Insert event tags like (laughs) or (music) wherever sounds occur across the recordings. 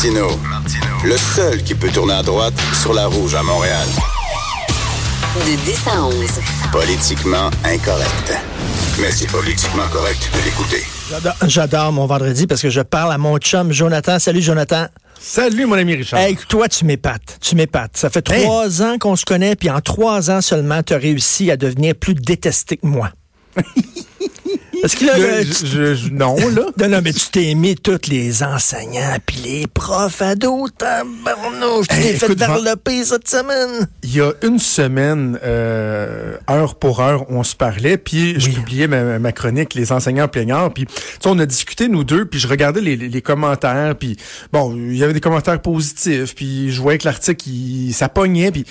Martineau, le seul qui peut tourner à droite sur la rouge à Montréal. De 10 à 11. Politiquement incorrect. Mais c'est politiquement correct de l'écouter. J'adore- J'adore mon vendredi parce que je parle à mon chum Jonathan. Salut Jonathan. Salut, mon ami Richard. Hey, toi, tu m'épates. Tu m'épates. Ça fait Hey. trois ans qu'on se connaît, puis en trois ans seulement, tu as réussi à devenir plus détesté que moi. (laughs) Parce que là, Le- là, je- tu- je- je- non, là. (laughs) non, non, mais tu t'es mis tous les enseignants, puis les profs ados, tabarnouche. Tu Hey, t'es fait écoute, Van- varloper cette semaine. Il y a une semaine, euh, heure pour heure, on se parlait, puis je Oui. publiais ma, ma chronique Les enseignants plaignards, puis tu sais, on a discuté nous deux, puis je regardais les, les- les commentaires, puis bon, il y avait des commentaires positifs, puis je voyais que l'article, ça pognait, puis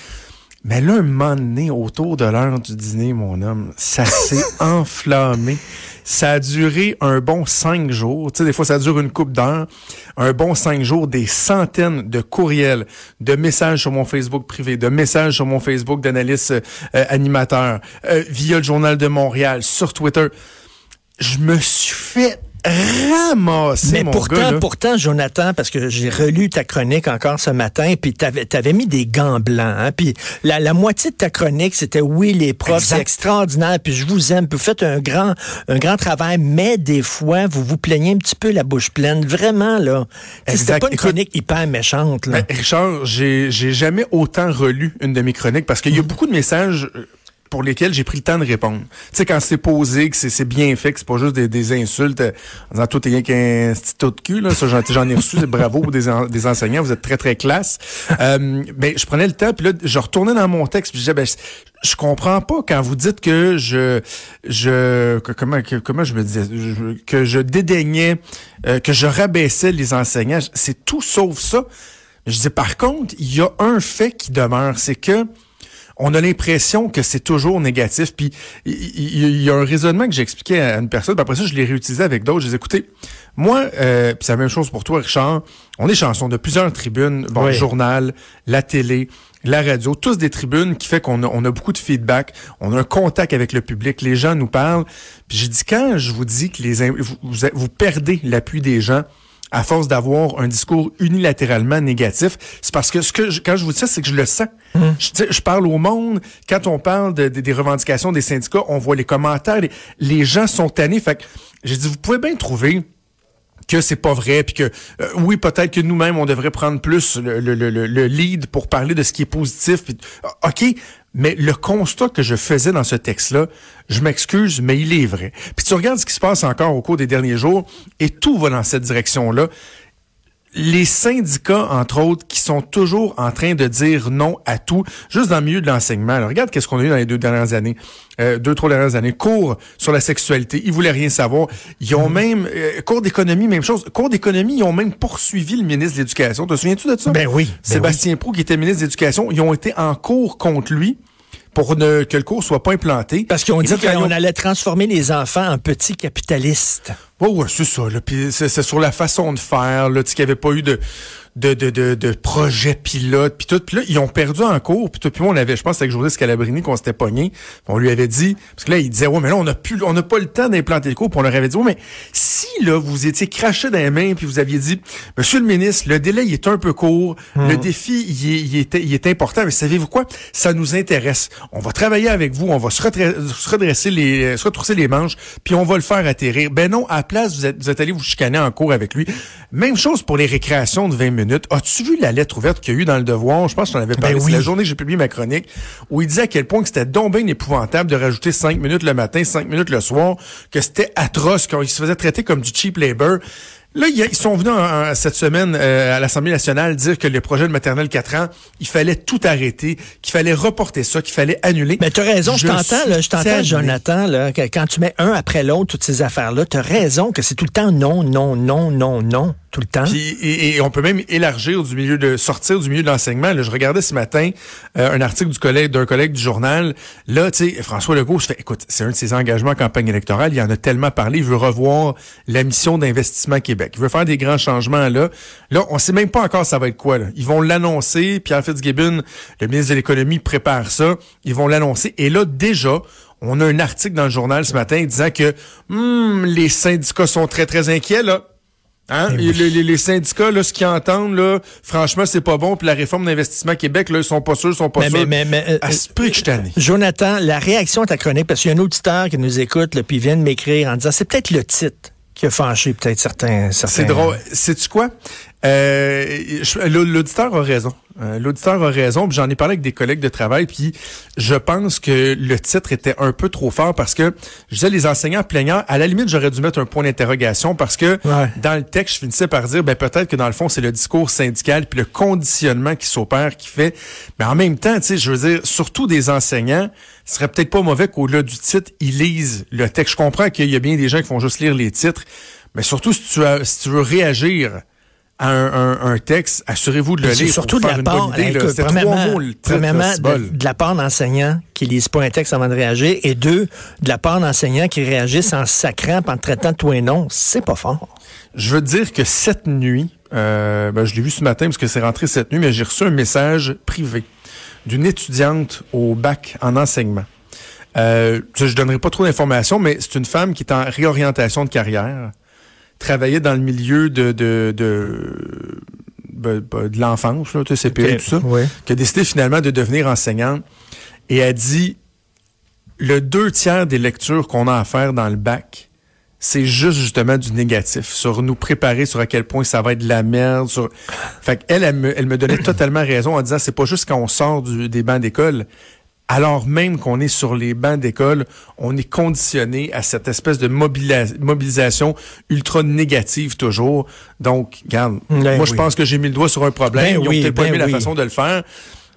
mais là, un moment donné, autour de l'heure du dîner, mon homme, ça s'est (laughs) enflammé. Ça a duré un bon cinq jours. Tu sais, des fois, ça dure une coupe d'heures. Un bon cinq jours, des centaines de courriels, de messages sur mon Facebook privé, de messages sur mon Facebook d'analyste euh, animateur, euh, via le Journal de Montréal, sur Twitter. Je me suis fait ramasser, Mais mon pourtant, gars, pourtant, Jonathan, parce que j'ai relu ta chronique encore ce matin, puis t'avais avais mis des gants blancs, hein, puis la, la moitié de ta chronique, c'était oui, les profs, c'est extraordinaire, puis je vous aime, puis vous faites un grand, un grand travail, mais des fois, vous vous plaignez un petit peu la bouche pleine, vraiment, là. C'était pas une Écoute, chronique hyper méchante, là. Ben, Richard, j'ai j'ai jamais autant relu une de mes chroniques parce qu'il y a beaucoup de messages euh, pour lesquels j'ai pris le temps de répondre. Tu sais, quand c'est posé, que c'est bien fait, que c'est pas juste des, des insultes euh, en disant toi t'es rien qu'un petit taux de cul, là, ça j'en ai reçu, c'est bravo des, en- des enseignants, vous êtes très très classe. Euh, mais je prenais le temps, puis là, je retournais dans mon texte, puis je disais, ben, je, comprends pas quand vous dites que je, je, comment, comment je me disais, que je dédaignais, euh, que je rabaissais les enseignants. C'est tout sauf ça. Je dis par contre, il y a un fait qui demeure, c'est que on a l'impression que c'est toujours négatif. Puis il y, a un raisonnement que j'ai expliqué à une personne. Puis après ça, je l'ai réutilisé avec d'autres. Je dis écoutez, moi, euh, puis c'est la même chose pour toi, Richard. On est chansons de plusieurs tribunes, bon, Oui. le journal, la télé, la radio, tous des tribunes qui fait qu'on a, on a beaucoup de feedback, on a un contact avec le public, les gens nous parlent. Puis j'ai dit quand je vous dis que les vous, vous perdez l'appui des gens à force d'avoir un discours unilatéralement négatif, c'est parce que ce que je- quand je vous dis ça, c'est que je le sens. Je, sais, je parle au monde. Quand on parle de- de- des revendications des syndicats, on voit les commentaires. Les, les gens sont tannés. Fait que j'ai dit, vous pouvez bien trouver que c'est pas vrai, puis que euh, oui, peut-être que nous-mêmes, on devrait prendre plus le, le, le, le lead pour parler de ce qui est positif. puis- ah, OK, mais le constat que je faisais dans ce texte-là, je m'excuse, mais il est vrai. Puis tu regardes ce qui se passe encore au cours des derniers jours, et tout va dans cette direction-là les syndicats, entre autres, qui sont toujours en train de dire non à tout, juste dans le milieu de l'enseignement. Alors, regarde qu'est-ce qu'on a eu dans les deux dernières années, euh, deux, trois dernières années. Cours sur la sexualité, ils voulaient rien savoir. Ils ont même, euh, cours d'économie, même chose. Cours d'économie, ils ont même poursuivi le ministre de l'Éducation. Te souviens-tu de ça? Ben oui, ben Sébastien Prou, qui était ministre de l'Éducation, ils ont été en cours contre lui pour ne, que le cours soit pas implanté. Parce qu'on dit qu'on allait transformer les enfants en petits capitalistes. Ouais, ouais, c'est ça. Puis c'est, sur la façon de faire, là, tu sais, qu'il n'y avait pas eu de, de, de, de, de projet pilote, puis tout. Puis là, ils ont perdu en cours. Puis tout, puis moi, on avait, je pense, avec José Scalabrini qu'on s'était pogné. On lui avait dit, parce que là, il disait, ouais, mais là, on n'a plus, on n'a pas le temps d'implanter le cours. Puis on leur avait dit, ouais, mais si là, vous étiez craché dans les mains, puis vous aviez dit, Monsieur le ministre, le délai il est un peu court, le défi il est, il, est, il est important, mais savez-vous quoi? Ça nous intéresse. On va travailler avec vous, on va se redresser les, se retrousser les manches, puis on va le faire atterrir. Ben non, à la place, vous êtes, vous êtes allé vous chicaner en cours avec lui. Même chose pour les récréations de 20 minutes. As-tu vu la lettre ouverte qu'il y a eu dans le Devoir? Je pense qu'on avait parlé. Ben oui. la journée que j'ai publié ma chronique où il disait à quel point que c'était donc bien épouvantable de rajouter 5 minutes le matin, 5 minutes le soir, que c'était atroce, qu'il se faisait traiter comme du cheap labor. Là, ils sont venus en- en- cette semaine euh, à l'Assemblée nationale dire que le projet de maternelle 4 ans, il fallait tout arrêter, qu'il fallait reporter ça, qu'il fallait annuler. Mais tu as raison, je, t'entends, je t'entends. Jonathan, là, que quand tu mets un après l'autre, toutes ces affaires-là, tu as raison que c'est tout le temps non, non, non, non, non, tout le temps. Puis, et, et on peut même élargir du milieu de sortir du milieu de l'enseignement. Là, je regardais ce matin euh, un article du collègue d'un collègue du journal. Là, tu sais, François Legault fait, écoute, c'est un de ses engagements en campagne électorale. Il en a tellement parlé. Il veut revoir la mission d'investissement Québec. Il veut faire des grands changements là. Là, on sait même pas encore ça va être quoi. Là. Ils vont l'annoncer. Pierre Fitzgibbon, le ministre de l'économie, prépare ça. Ils vont l'annoncer. Et là, déjà. On a un article dans le journal ce matin disant que hum, les syndicats sont très, très inquiets. Là. Hein? Eh oui. les, les- les syndicats, là, ce qu'ils entendent, là, franchement, c'est pas bon. Puis la réforme d'investissement Québec, là, ils sont pas sûrs, ils sont pas Mais, sûrs. mais, mais, mais, à ce prix que je suis tanné. Jonathan, la réaction à ta chronique, parce qu'il y a un auditeur qui nous écoute, là, puis il vient de m'écrire en disant, c'est peut-être le titre qui a fâché peut-être certains, certains. C'est drôle. Sais-tu quoi? Euh, L'auditeur a raison. Euh, L'auditeur a raison. J'en ai parlé avec des collègues de travail, puis je pense que le titre était un peu trop fort parce que je disais les enseignants plaignants. À la limite, j'aurais dû mettre un point d'interrogation parce que Ouais. dans le texte, je finissais par dire, ben peut-être que dans le fond, c'est le discours syndical puis le conditionnement qui s'opère qui fait. Mais en même temps, tu sais, je veux dire, surtout des enseignants, ce serait peut-être pas mauvais qu'au-delà du titre, ils lisent le texte. Je comprends qu'il y a bien des gens qui font juste lire les titres, mais surtout si tu, as, si tu veux réagir à un, un- un texte, assurez-vous de le lire. surtout de la part, premièrement, de, la part d'enseignants qui lisent pas un texte avant de réagir, et deux, de la part d'enseignants qui réagissent en sacrant, en traitant tout et non, c'est pas fort. Je veux te dire que cette nuit, euh, ben, je l'ai vu ce matin parce que c'est rentré cette nuit, mais j'ai reçu un message privé d'une étudiante au bac en enseignement. Euh, je, je donnerai pas trop d'informations, mais c'est une femme qui est en réorientation de carrière, travaillait dans le milieu de de de, ben, ben, de l'enfance, là, CPE, Ok, tout ça, oui. qui a décidé finalement de devenir enseignante et a dit le deux tiers des lectures qu'on a à faire dans le bac, c'est juste justement du négatif, sur nous préparer sur à quel point ça va être de la merde. Sur... Fait qu'elle, elle me, elle me donnait totalement raison en disant c'est pas juste quand on sort du, des bancs d'école, alors même qu'on est sur les bancs d'école, on est conditionné à cette espèce de mobilisation ultra négative toujours. Donc, regarde, Ben moi je pense que j'ai mis le doigt sur un problème. Ben Ils ont oui, peut-être pas ben aimé oui. la façon de le faire.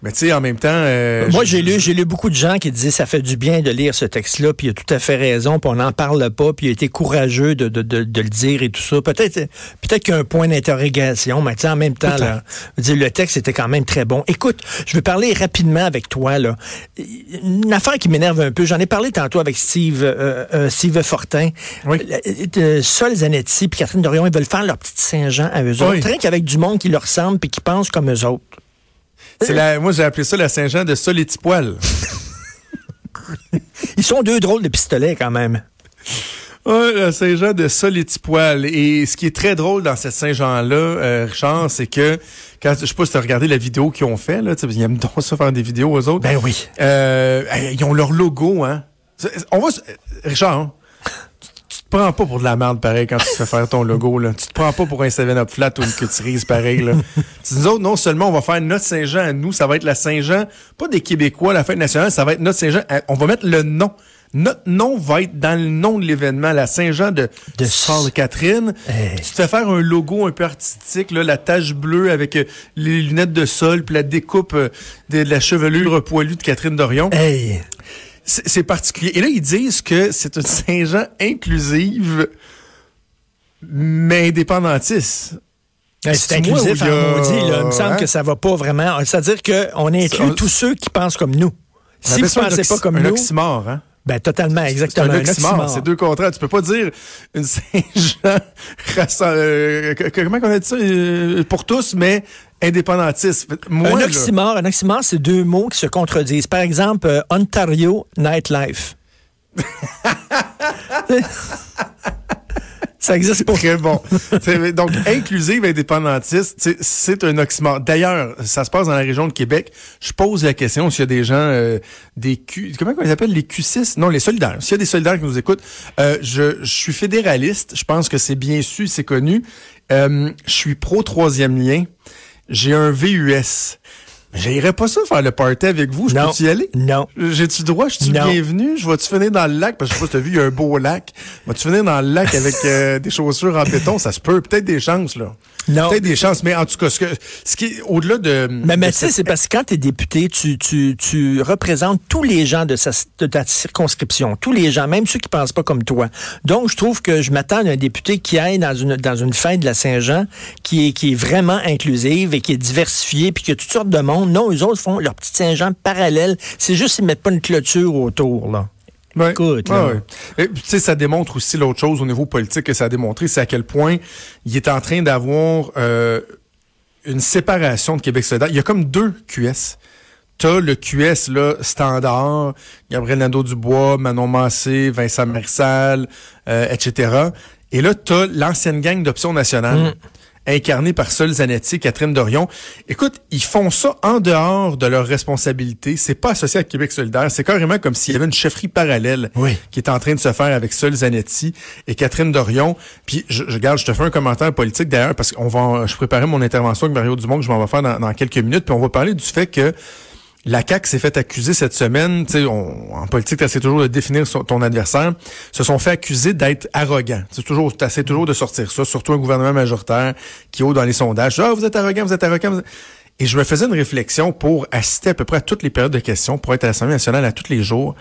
Mais tu sais, en même temps... euh, Moi, je- j'ai lu, j'ai lu beaucoup de gens qui disaient ça fait du bien de lire ce texte-là, puis il a tout à fait raison, puis on n'en parle pas, puis il a été courageux de, de, de, de le dire et tout ça. Peut-être peut-être qu'il y a un point d'interrogation, mais tu sais, en même temps, là, dire, le texte était quand même très bon. Écoute, je veux parler rapidement avec toi. là. Une affaire qui m'énerve un peu, j'en ai parlé tantôt avec Steve, euh, euh, Steve Fortin. Oui. Euh, Sol Zanetti puis Catherine Dorion, ils veulent faire leur petite Saint-Jean à eux Oui. autres, rien qu'avec du monde qui leur ressemble puis qui pense comme eux autres. C'est la, moi, j'ai appelé ça la Saint-Jean de Sol et Tipoil. (laughs) Ils sont deux drôles de pistolets quand même. Ouais, la Saint-Jean de Sol et Tipoil. Et ce qui est très drôle dans cette Saint-Jean-là, euh, Richard, c'est que, quand, je sais pas si tu as regardé la vidéo qu'ils ont fait, là, qu'ils aiment donc ça faire des vidéos aux autres. Ben oui. Euh, ils ont leur logo, hein. On va, se- Richard, hein, te prends pas pour de la merde pareil quand tu te fais faire ton logo, là. Tu te prends pas pour un 7-up flat ou une cuterise pareil, là. Tu dis, nous autres, non seulement on va faire notre Saint-Jean à nous, ça va être la Saint-Jean, pas des Québécois, la fête nationale, ça va être notre Saint-Jean. On va mettre le nom. Notre nom va être dans le nom de l'événement, la Saint-Jean de, De de Sainte-Catherine. Hey. Tu te fais faire un logo un peu artistique, là, la tache bleue avec euh, les lunettes de sol, puis la découpe euh, de, la chevelure poilue de Catherine Dorion. Hey. C'est c'est particulier. Et là, ils disent que c'est une Saint-Jean inclusive, mais indépendantiste. Hey, C'est C'est inclusif y en a- maudit, là. Il me semble hein? que ça va pas vraiment. C'est-à-dire qu'on inclut tous ceux qui pensent comme nous. On Si vous un pensez pas comme un nous, oxymore, hein? ben totalement, C'est exactement. un oxymore, oxymore. c'est deux contrats. Tu peux pas dire une (laughs) Saint-Jean euh, comment on a dit ça? Euh, pour tous, mais indépendantiste. Moi, un là, oxymore, un oxymore, c'est deux mots qui se contredisent. Par exemple, euh, Ontario Nightlife. (laughs) ça existe pas. Très bon. Donc, inclusive indépendantiste, c'est- c'est un oxymore. D'ailleurs, ça se passe dans la région de Québec. Je pose la question s'il y a des gens, euh, des Q, comment on les appelle, les Q6? Non, les solidaires. S'il y a des solidaires qui nous écoutent, euh, je, je suis fédéraliste. Je pense que c'est bien su, c'est connu. Euh, je suis pro troisième lien. J'ai un VUS. J'irais pas ça faire le party avec vous. Je peux-tu y aller? Non. J'ai-tu droit? Je suis bienvenu? Je vais-tu finir dans le lac? Parce que je sais pas si t'as vu, il y a un beau lac. Vas-tu finir dans le lac avec euh, (laughs) des chaussures en béton? Ça se peut. Peut-être des chances, là. Non. Peut-être des chances. Mais en tout cas, ce, que, ce qui est au-delà de... Mais, mais tu sais, c'est parce que quand tu es député, tu, tu, tu représentes tous les gens de, sa, de ta circonscription, tous les gens, même ceux qui pensent pas comme toi. Donc, je trouve que je m'attends à un député qui aille dans une, dans une fête de la Saint-Jean qui est, qui est vraiment inclusive et qui est diversifiée, puis qu'il y a toutes sortes de monde. Non, eux autres font leur petit Saint-Jean parallèle. C'est juste qu'ils mettent pas une clôture autour, là. Ouais. Écoute, là. ouais. Et ça démontre aussi l'autre chose au niveau politique que ça a démontré, c'est à quel point il est en train d'avoir euh, une séparation de Québec solidaire. Il y a comme deux QS. T'as le QS là, standard, Gabriel Nadeau-Dubois, Manon Massé, Vincent Marissal, euh, etc. Et là, tu as l'ancienne gang d'Option nationale. Mm. Incarnée par Sol Zanetti et Catherine Dorion. Écoute, ils font ça en dehors de leurs responsabilités. C'est pas associé à Québec solidaire. C'est carrément comme s'il y avait une chefferie parallèle Oui. qui est en train de se faire avec Sol Zanetti et Catherine Dorion. Puis, je, je garde, je te fais un commentaire politique d'ailleurs parce qu'on va, je préparais mon intervention avec Mario Dumont que je m'en vais faire dans, dans quelques minutes. Puis on va parler du fait que la CAQ s'est fait accuser cette semaine, on- en politique, tu toujours de définir ton adversaire, se sont fait accuser d'être arrogants. C'est toujours, toujours de sortir ça, surtout un gouvernement majoritaire qui haut dans les sondages. Ah, vous êtes arrogant, vous êtes arrogant. Et je me faisais une réflexion pour assister à peu près à toutes les périodes de questions, pour être à l'Assemblée nationale à tous les jours.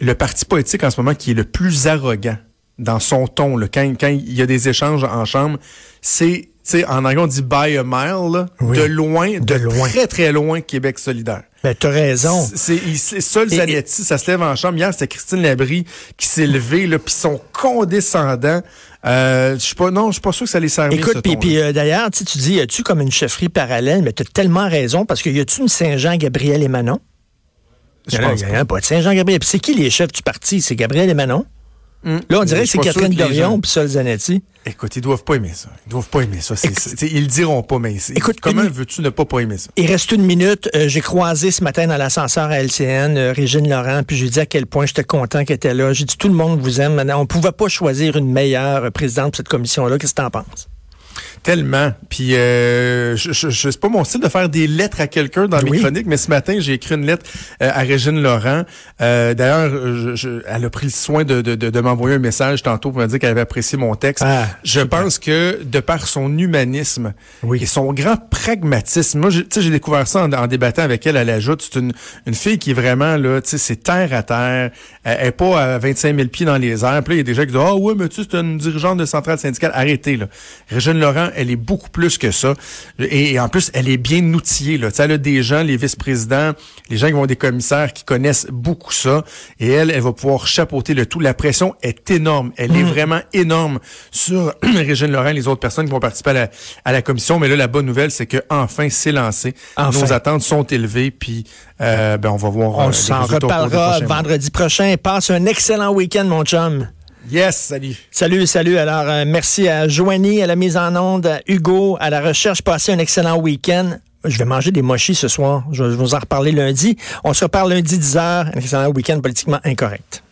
Le parti politique en ce moment qui est le plus arrogant dans son ton, là, quand, quand il y a des échanges en chambre, c'est, sais, en anglais, on dit by a mile, là, Oui. de loin, de, loin. très, très loin, Québec solidaire. Ben, t'as raison. C'est il- c'est seul Et- Zanetti, ça se lève en chambre. Hier, c'était Christine Labrie qui s'est levée, là, puis son condescendant. Euh, je suis pas, non, je suis pas sûr que ça les serve. Écoute, puis, puis, euh, d'ailleurs, tu dis, as-tu comme une chefferie parallèle, mais tu as tellement raison, parce que y a-tu une Saint-Jean, Gabriel et Manon? je a- pense y pas. a pas de Saint-Jean, Gabriel. C'est qui les chefs du parti? C'est Gabriel et Manon? Hum. Là, on dirait que c'est Catherine Dorion puis Sol Zanetti. Écoute, ils doivent pas aimer ça. Ils doivent pas aimer ça. Ils le diront pas, mais c'est- Écoute, comment une- veux-tu ne pas pas aimer ça? Il reste une minute. Euh, j'ai croisé ce matin dans l'ascenseur à LCN euh, Régine Laurent, puis j'ai dit à quel point j'étais content qu'elle était là. J'ai dit tout le monde vous aime. Maintenant, on pouvait pas choisir une meilleure présidente de cette commission-là. Qu'est-ce que t'en penses? Tellement. Puis, euh, je, je, je- c'est pas mon style de faire des lettres à quelqu'un dans Oui. mes chroniques, mais ce matin, j'ai écrit une lettre euh, à Régine Laurent. Euh, D'ailleurs, je- je- elle a pris le soin de, de, de, de m'envoyer un message tantôt pour me dire qu'elle avait apprécié mon texte. Ah, je pense que, de par son humanisme Oui. et son grand pragmatisme, moi, j'ai- tu sais, j'ai découvert ça en, en débattant avec elle. Elle ajoute, c'est une, une fille qui est vraiment, là, tu sais, c'est terre à terre. Elle est pas à 25 000 pieds dans les airs. Puis là, il y a des gens qui disent, ah ouais, mais tu sais, c'est une dirigeante de centrale syndicale. Arrêtez, là. Régine Laurent, elle est beaucoup plus que ça. Et, et en plus, elle est bien outillée, là. Elle a des gens, les vice-présidents, les gens qui vont des commissaires qui connaissent beaucoup ça. Et elle, elle va pouvoir chapeauter le tout. La pression est énorme. Elle est vraiment énorme sur (clears throat) Régine Laurent et les autres personnes qui vont participer à la, à la commission. Mais là, la bonne nouvelle, c'est que enfin, c'est lancé. Enfin. Nos attentes sont élevées, puis euh, ben, on va voir. euh, On les s'en reparlera vendredi prochain. Passe un excellent week-end, mon chum. Yes, salut. Salut, salut. Alors, euh, merci à Joanie à la mise en onde, à Hugo à la recherche. Passez un excellent week-end. Je vais manger des mochis ce soir. Je vais vous en reparler lundi. On se reparle lundi 10h. Un excellent week-end politiquement incorrect.